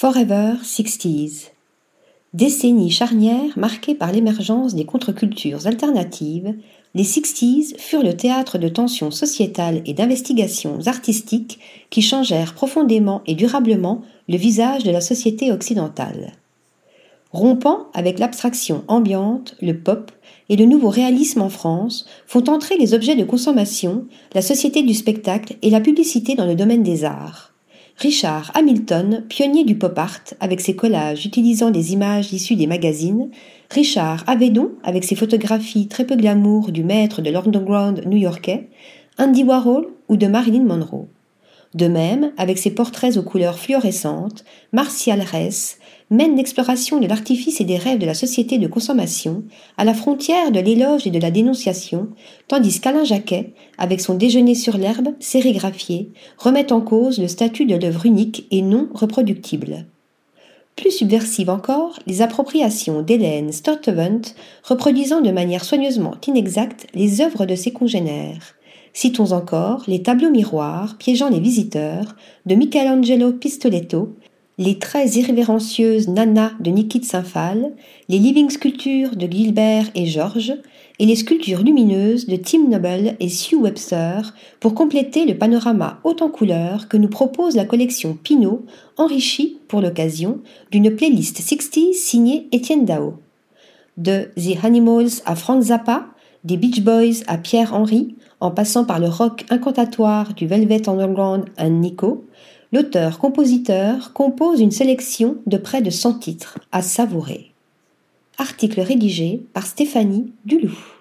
Forever Sixties. Décennie charnière marquée par l'émergence des contre-cultures alternatives, les Sixties furent le théâtre de tensions sociétales et d'investigations artistiques qui changèrent profondément et durablement le visage de la société occidentale. Rompant avec l'abstraction ambiante, le pop et le nouveau réalisme en France font entrer les objets de consommation, la société du spectacle et la publicité dans le domaine des arts. Richard Hamilton, pionnier du pop art avec ses collages utilisant des images issues des magazines, Richard Avedon avec ses photographies très peu glamour du maître de l'underground new-yorkais, Andy Warhol ou de Marilyn Monroe. De même, avec ses portraits aux couleurs fluorescentes, Martial Ress mène l'exploration de l'artifice et des rêves de la société de consommation à la frontière de l'éloge et de la dénonciation, tandis qu'Alain Jacquet, avec son déjeuner sur l'herbe, sérigraphié, remet en cause le statut de l'œuvre unique et non reproductible. Plus subversive encore, les appropriations d'Hélène Stortevent reproduisant de manière soigneusement inexacte les œuvres de ses congénères. Citons encore les tableaux miroirs piégeant les visiteurs de Michelangelo Pistoletto, les très irrévérencieuses Nana de Niki Saint-Phal, les living sculptures de Gilbert et Georges, et les sculptures lumineuses de Tim Noble et Sue Webster pour compléter le panorama haut en couleurs que nous propose la collection Pinot, enrichie, pour l'occasion, d'une playlist 60 signée Étienne Dao. De The Animals à Frank Zappa, des Beach Boys à Pierre Henry, en passant par le rock incantatoire du Velvet Underground à Nico, l'auteur-compositeur compose une sélection de près de 100 titres à savourer. Article rédigé par Stéphanie Duloup.